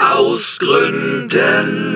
Ausgründen.